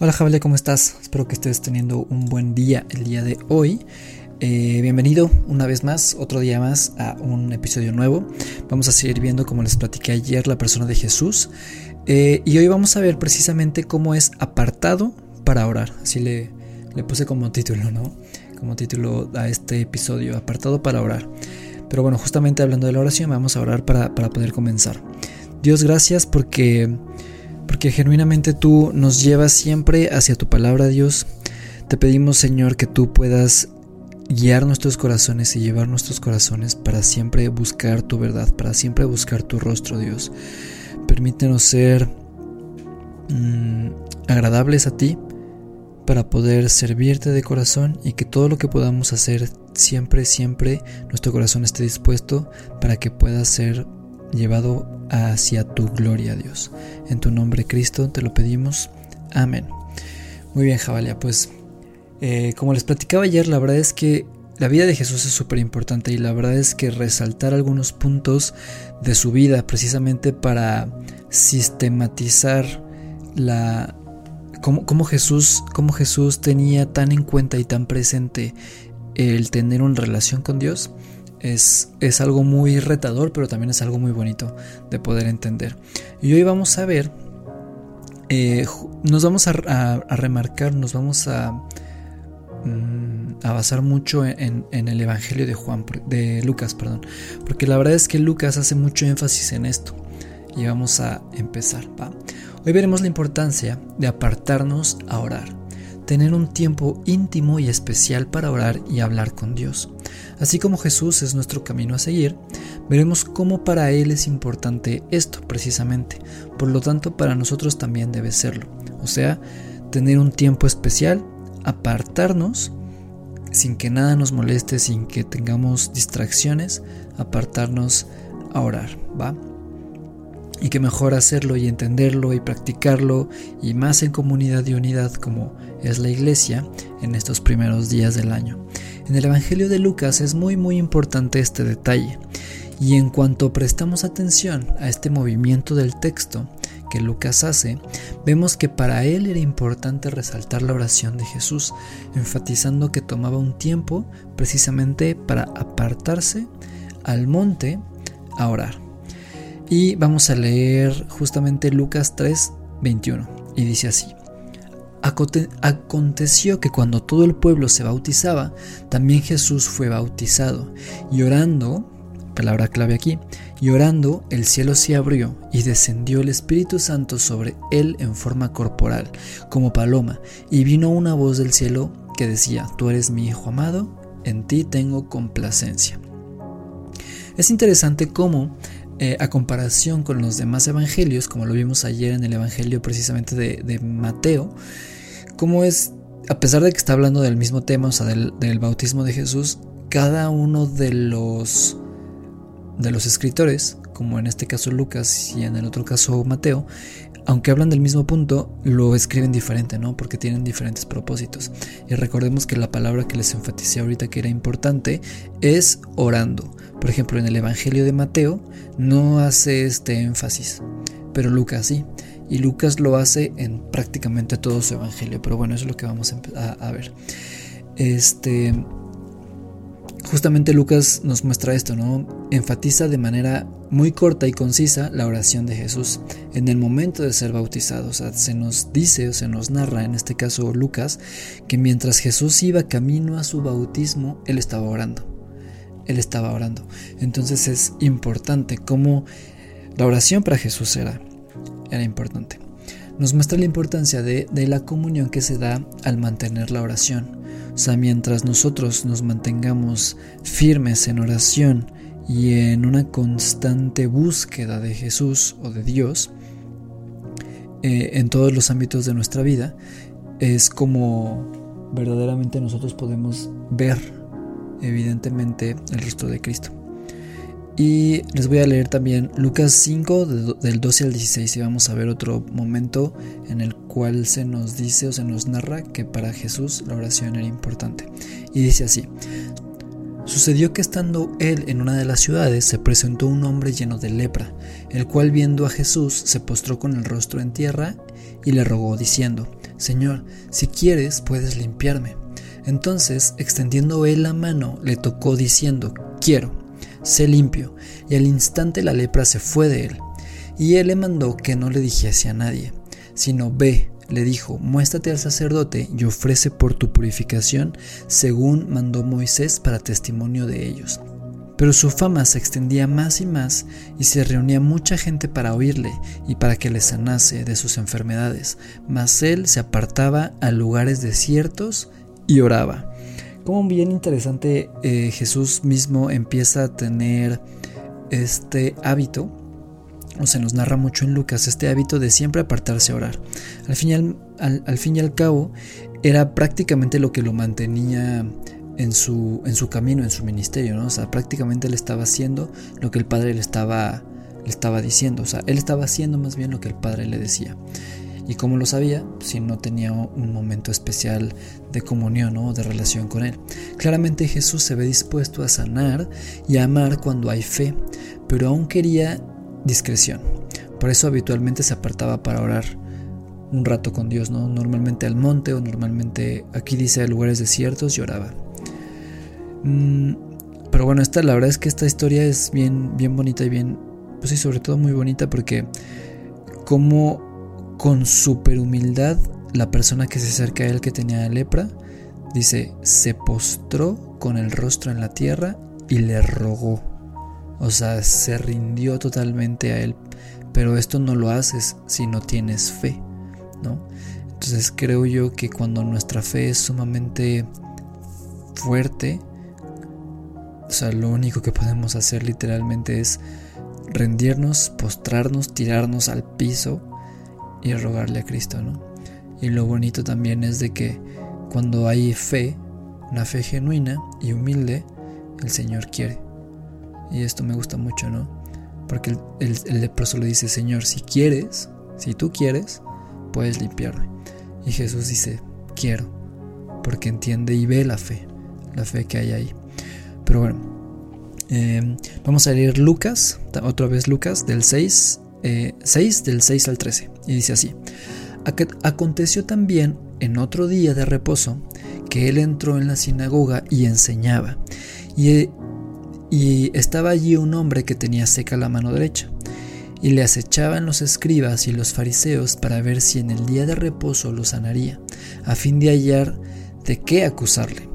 Hola Javier, ¿cómo estás? Espero que estés teniendo un buen día el día de hoy. Eh, bienvenido una vez más, otro día más a un episodio nuevo. Vamos a seguir viendo, como les platiqué ayer, la persona de Jesús. Eh, y hoy vamos a ver precisamente cómo es apartado para orar. Así le, le puse como título, ¿no? Como título a este episodio, apartado para orar. Pero bueno, justamente hablando de la oración, vamos a orar para, para poder comenzar. Dios, gracias porque porque genuinamente tú nos llevas siempre hacia tu palabra, Dios. Te pedimos, Señor, que tú puedas guiar nuestros corazones y llevar nuestros corazones para siempre buscar tu verdad, para siempre buscar tu rostro, Dios. Permítenos ser mm, agradables a ti para poder servirte de corazón y que todo lo que podamos hacer siempre, siempre nuestro corazón esté dispuesto para que pueda ser llevado hacia tu gloria, Dios. En tu nombre, Cristo, te lo pedimos. Amén. Muy bien, Jabalia, pues eh, como les platicaba ayer, la verdad es que la vida de Jesús es súper importante y la verdad es que resaltar algunos puntos de su vida precisamente para sistematizar la cómo, Jesús cómo Jesús tenía tan en cuenta y tan presente el tener una relación con Dios es, algo muy retador, pero también es algo muy bonito de poder entender. Y hoy vamos a ver, eh, nos vamos a, remarcar, nos vamos a, mm, a basar mucho en, el Evangelio de Juan, de Lucas, perdón, porque la verdad es que Lucas hace mucho énfasis en esto. Y vamos a empezar. Hoy veremos la importancia de apartarnos a orar tener un tiempo íntimo y especial para orar y hablar con Dios. Así como Jesús es nuestro camino a seguir, veremos cómo para Él es importante esto precisamente, por lo tanto para nosotros también debe serlo, o sea, tener un tiempo especial, apartarnos, sin que nada nos moleste, sin que tengamos distracciones, apartarnos a orar, ¿va? Y que mejor hacerlo y entenderlo y practicarlo y más en comunidad y unidad como es la iglesia en estos primeros días del año. En el Evangelio de Lucas es muy muy importante este detalle y en cuanto prestamos atención a este movimiento del texto que Lucas hace, vemos que para él era importante resaltar la oración de Jesús, enfatizando que tomaba un tiempo precisamente para apartarse al monte a orar. Y vamos a leer justamente Lucas 3, 21. Y dice así. Aconteció que cuando todo el pueblo se bautizaba, también Jesús fue bautizado. Y orando, palabra clave aquí, y orando el cielo se abrió y descendió el Espíritu Santo sobre él en forma corporal, como paloma, y vino una voz del cielo que decía, Tú eres mi Hijo amado, en ti tengo complacencia. Es interesante cómo eh, a comparación con los demás evangelios, como lo vimos ayer en el evangelio precisamente de, Mateo, como es, a pesar de que está hablando del mismo tema, o sea, del, del bautismo de Jesús, cada uno de los, de los escritores, como en este caso Lucas y en el otro caso Mateo, aunque hablan del mismo punto, lo escriben diferente, ¿no? Porque tienen diferentes propósitos. Y recordemos que la palabra que les enfaticé ahorita que era importante es orando. Por ejemplo, en el Evangelio de Mateo no hace este énfasis, pero Lucas sí. Y Lucas lo hace en prácticamente todo su Evangelio. Pero bueno, eso es lo que vamos a, a ver. Este, justamente Lucas nos muestra esto, ¿no? Enfatiza de manera muy corta y concisa la oración de Jesús en el momento de ser bautizado. O sea, se nos dice o se nos narra, en este caso Lucas, que mientras Jesús iba camino a su bautismo, él estaba orando. Él estaba orando. Entonces es importante cómo la oración para Jesús era, era importante. Nos muestra la importancia de, la comunión que se da al mantener la oración sea, mientras nosotros nos mantengamos firmes en oración y en una constante búsqueda de Jesús o de Dios eh, en todos los ámbitos de nuestra vida, es como verdaderamente nosotros podemos ver evidentemente el rostro de Cristo. Y les voy a leer también Lucas 5 del 12 al 16 y vamos a ver otro momento en el cual se nos dice o se nos narra que para Jesús la oración era importante. Y dice así, Sucedió que estando él en una de las ciudades se presentó un hombre lleno de lepra, el cual viendo a Jesús se postró con el rostro en tierra y le rogó diciendo, Señor, si quieres puedes limpiarme. Entonces, extendiendo él la mano, le tocó diciendo, quiero, sé limpio, y al instante la lepra se fue de él. Y él le mandó que no le dijese a nadie, sino ve, le dijo, muéstrate al sacerdote y ofrece por tu purificación, según mandó Moisés para testimonio de ellos. Pero su fama se extendía más y más y se reunía mucha gente para oírle y para que le sanase de sus enfermedades, mas él se apartaba a lugares desiertos y oraba. Como bien interesante, eh, Jesús mismo empieza a tener este hábito o se nos narra mucho en Lucas este hábito de siempre apartarse a orar. Al fin y al, fin y al cabo, era prácticamente lo que lo mantenía en su, en su camino, en su ministerio, ¿no? O sea, prácticamente él estaba haciendo lo que el Padre le estaba, le estaba diciendo, o sea, él estaba haciendo más bien lo que el Padre le decía. Y como lo sabía, si no tenía un momento especial de comunión o de relación con Él. Claramente Jesús se ve dispuesto a sanar y a amar cuando hay fe, pero aún quería discreción. Por eso habitualmente se apartaba para orar un rato con Dios, ¿no? Normalmente al monte o normalmente aquí dice a lugares desiertos y oraba. Mm, pero bueno, esta, la verdad es que esta historia es bien, bien bonita y bien, pues sí, sobre todo muy bonita porque como con super humildad la persona que se acerca a él que tenía lepra, dice, se postró con el rostro en la tierra y le rogó. O sea, se rindió totalmente a Él. Pero esto no lo haces si no tienes fe, ¿no? Entonces creo yo que cuando nuestra fe es sumamente fuerte, o sea, lo único que podemos hacer literalmente es rendirnos, postrarnos, tirarnos al piso y rogarle a Cristo, ¿no? Y lo bonito también es de que cuando hay fe, una fe genuina y humilde, el Señor quiere. Y esto me gusta mucho, ¿no? Porque el, el, leproso le dice, Señor, si quieres, si tú quieres, puedes limpiarme. Y Jesús dice, quiero, porque entiende y ve la fe, la fe que hay ahí. Pero bueno, em, vamos a leer Lucas, otra vez Lucas, del 6, 6, eh, del 6 al 13. Y dice así, aconteció también en otro día de reposo que él entró en la sinagoga y enseñaba. Y y estaba allí un hombre que tenía seca la mano derecha, y le acechaban los escribas y los fariseos para ver si en el día de reposo lo sanaría, a fin de hallar de qué acusarle.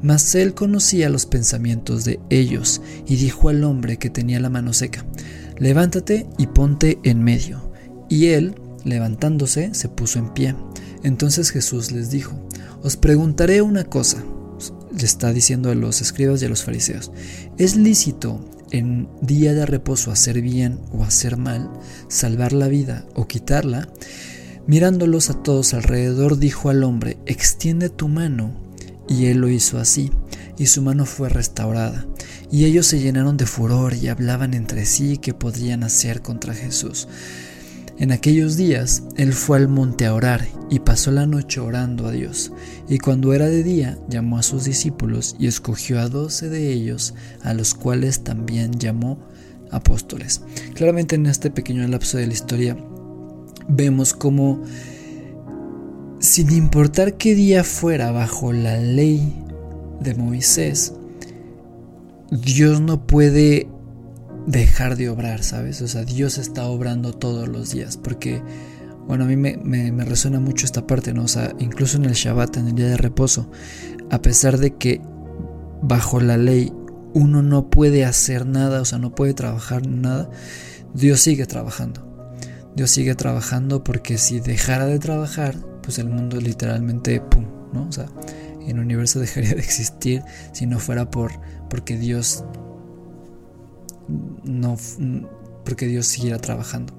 Mas él conocía los pensamientos de ellos, y dijo al hombre que tenía la mano seca, Levántate y ponte en medio. Y él, levantándose, se puso en pie. Entonces Jesús les dijo, Os preguntaré una cosa le está diciendo a los escribas y a los fariseos, ¿es lícito en día de reposo hacer bien o hacer mal, salvar la vida o quitarla? Mirándolos a todos alrededor, dijo al hombre, extiende tu mano. Y él lo hizo así, y su mano fue restaurada. Y ellos se llenaron de furor y hablaban entre sí qué podrían hacer contra Jesús. En aquellos días él fue al monte a orar y pasó la noche orando a Dios. Y cuando era de día llamó a sus discípulos y escogió a doce de ellos, a los cuales también llamó apóstoles. Claramente en este pequeño lapso de la historia vemos como sin importar qué día fuera bajo la ley de Moisés, Dios no puede dejar de obrar, ¿sabes? O sea, Dios está obrando todos los días, porque, bueno, a mí me, me, resuena mucho esta parte, ¿no? O sea, incluso en el Shabbat, en el día de reposo, a pesar de que bajo la ley uno no puede hacer nada, o sea, no puede trabajar nada, Dios sigue trabajando. Dios sigue trabajando porque si dejara de trabajar, pues el mundo literalmente, ¡pum! ¿no? O sea, el universo dejaría de existir si no fuera por porque Dios no porque Dios siguiera trabajando.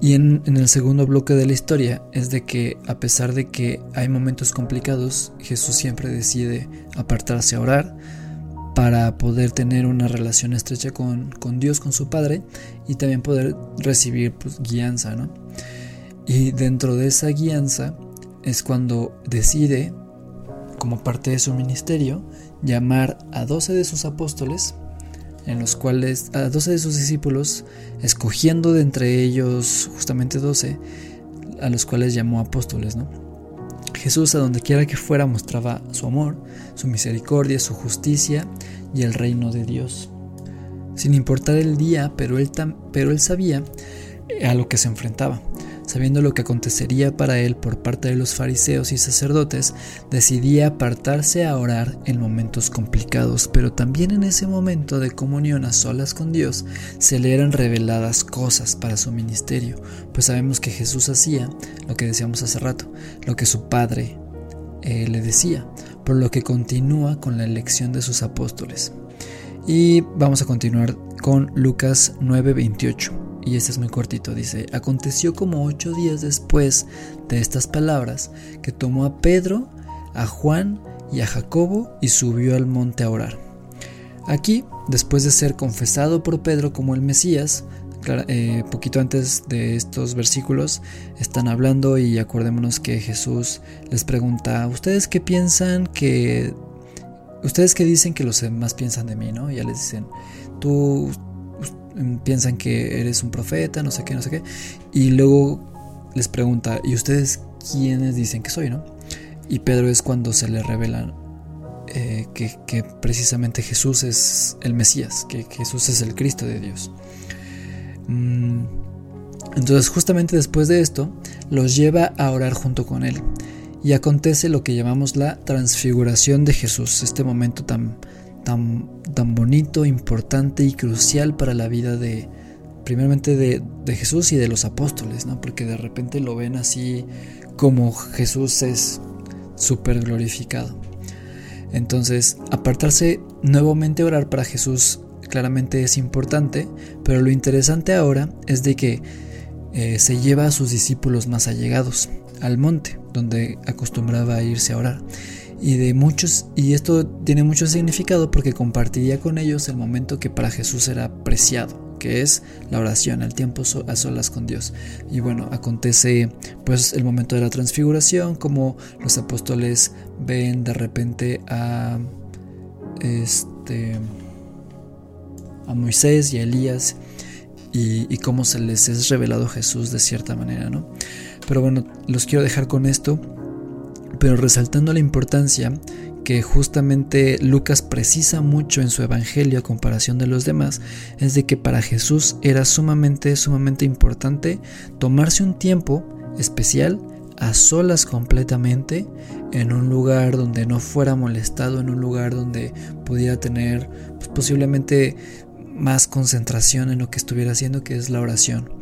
Y en, el segundo bloque de la historia es de que a pesar de que hay momentos complicados, Jesús siempre decide apartarse a orar para poder tener una relación estrecha con, Dios, con su Padre, y también poder recibir pues, guianza. ¿no? Y dentro de esa guianza es cuando decide, como parte de su ministerio, llamar a 12 de sus apóstoles en los cuales a 12 de sus discípulos, escogiendo de entre ellos justamente 12, a los cuales llamó apóstoles, ¿no? Jesús a donde quiera que fuera mostraba su amor, su misericordia, su justicia y el reino de Dios. Sin importar el día, pero él, pero él sabía a lo que se enfrentaba. Sabiendo lo que acontecería para él por parte de los fariseos y sacerdotes, decidía apartarse a orar en momentos complicados, pero también en ese momento de comunión a solas con Dios se le eran reveladas cosas para su ministerio, pues sabemos que Jesús hacía lo que decíamos hace rato, lo que su Padre eh, le decía, por lo que continúa con la elección de sus apóstoles. Y vamos a continuar con Lucas 9:28 y este es muy cortito, dice, aconteció como ocho días después de estas palabras que tomó a Pedro, a Juan y a Jacobo y subió al monte a orar. Aquí, después de ser confesado por Pedro como el Mesías, eh, poquito antes de estos versículos están hablando y acordémonos que Jesús les pregunta, ¿ustedes qué piensan que... Ustedes qué dicen que los demás piensan de mí, ¿no? Ya les dicen, tú, piensan que eres un profeta, no sé qué, no sé qué. Y luego les pregunta, ¿y ustedes quiénes dicen que soy, no? Y Pedro es cuando se le revela eh, que, precisamente Jesús es el Mesías, que, Jesús es el Cristo de Dios. Mm, entonces justamente después de esto, los lleva a orar junto con él. Y acontece lo que llamamos la transfiguración de Jesús, este momento tan, tan, tan bonito, importante y crucial para la vida de, primeramente de, Jesús y de los apóstoles, ¿no? Porque de repente lo ven así como Jesús es súper glorificado. Entonces, apartarse nuevamente a orar para Jesús claramente es importante, pero lo interesante ahora es de que eh, se lleva a sus discípulos más allegados al monte, donde acostumbraba a irse a orar y de muchos y esto tiene mucho significado porque compartiría con ellos el momento que para Jesús era preciado que es la oración, el tiempo a solas con Dios. Y bueno, acontece pues el momento de la transfiguración, como los apóstoles ven de repente a este a Moisés y a Elías y, y cómo se les es revelado Jesús de cierta manera, ¿no? Pero bueno, los quiero dejar con esto pero resaltando la importancia que justamente Lucas precisa mucho en su evangelio a comparación de los demás, es de que para Jesús era sumamente, sumamente importante tomarse un tiempo especial a solas completamente en un lugar donde no fuera molestado, en un lugar donde pudiera tener pues, posiblemente más concentración en lo que estuviera haciendo, que es la oración,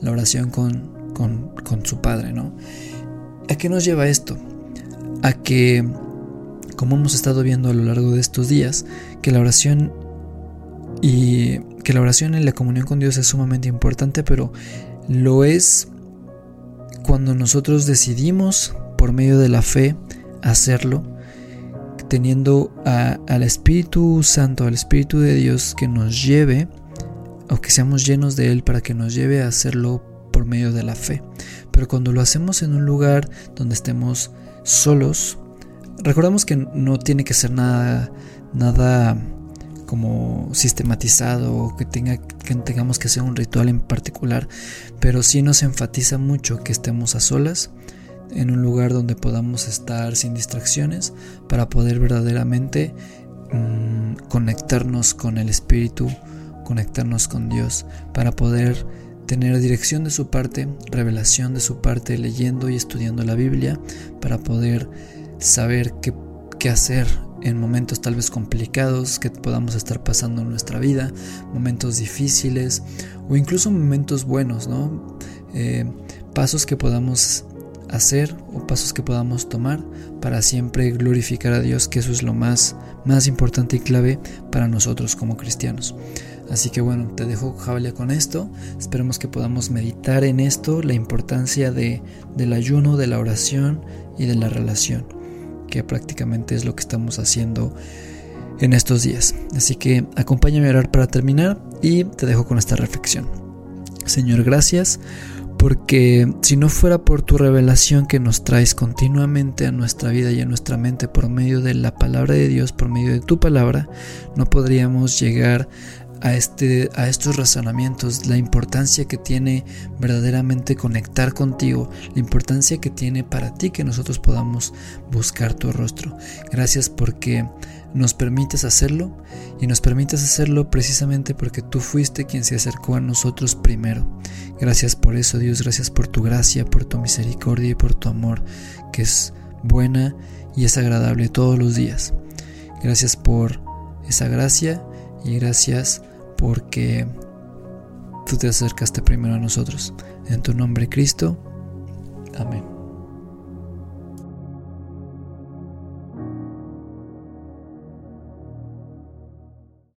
la oración con, con, con su Padre, ¿no? ¿A qué nos lleva esto? A que, como hemos estado viendo a lo largo de estos días, que la oración y que la oración y la comunión con Dios es sumamente importante, pero lo es cuando nosotros decidimos por medio de la fe hacerlo, teniendo al Espíritu Santo, al Espíritu de Dios que nos lleve, o que seamos llenos de Él para que nos lleve a hacerlo por medio de la fe. Pero cuando lo hacemos en un lugar donde estemos solos. Recordamos que no tiene que ser nada, nada como sistematizado o que, tenga, que tengamos que hacer un ritual en particular, pero sí nos enfatiza mucho que estemos a solas en un lugar donde podamos estar sin distracciones para poder verdaderamente mm, conectarnos con el Espíritu, conectarnos con Dios, para poder tener dirección de su parte, revelación de su parte, leyendo y estudiando la Biblia para poder saber qué, qué hacer en momentos tal vez complicados que podamos estar pasando en nuestra vida, momentos difíciles o incluso momentos buenos, ¿no? Eh, pasos que podamos hacer o pasos que podamos tomar para siempre glorificar a Dios, que eso es lo más, más importante y clave para nosotros como cristianos. Así que bueno, te dejo Jabalia con esto. Esperemos que podamos meditar en esto, la importancia de, del ayuno, de la oración y de la relación, que prácticamente es lo que estamos haciendo en estos días. Así que acompáñame a orar para terminar y te dejo con esta reflexión. Señor, gracias porque si no fuera por tu revelación que nos traes continuamente a nuestra vida y a nuestra mente por medio de la palabra de Dios, por medio de tu palabra, no podríamos llegar a, este, a estos razonamientos, la importancia que tiene verdaderamente conectar contigo, la importancia que tiene para ti que nosotros podamos buscar tu rostro. Gracias porque nos permites hacerlo y nos permites hacerlo precisamente porque tú fuiste quien se acercó a nosotros primero. Gracias por eso, Dios, gracias por tu gracia, por tu misericordia y por tu amor, que es buena y es agradable todos los días. Gracias por esa gracia y gracias porque tú te acercaste primero a nosotros. En tu nombre, Cristo. Amén.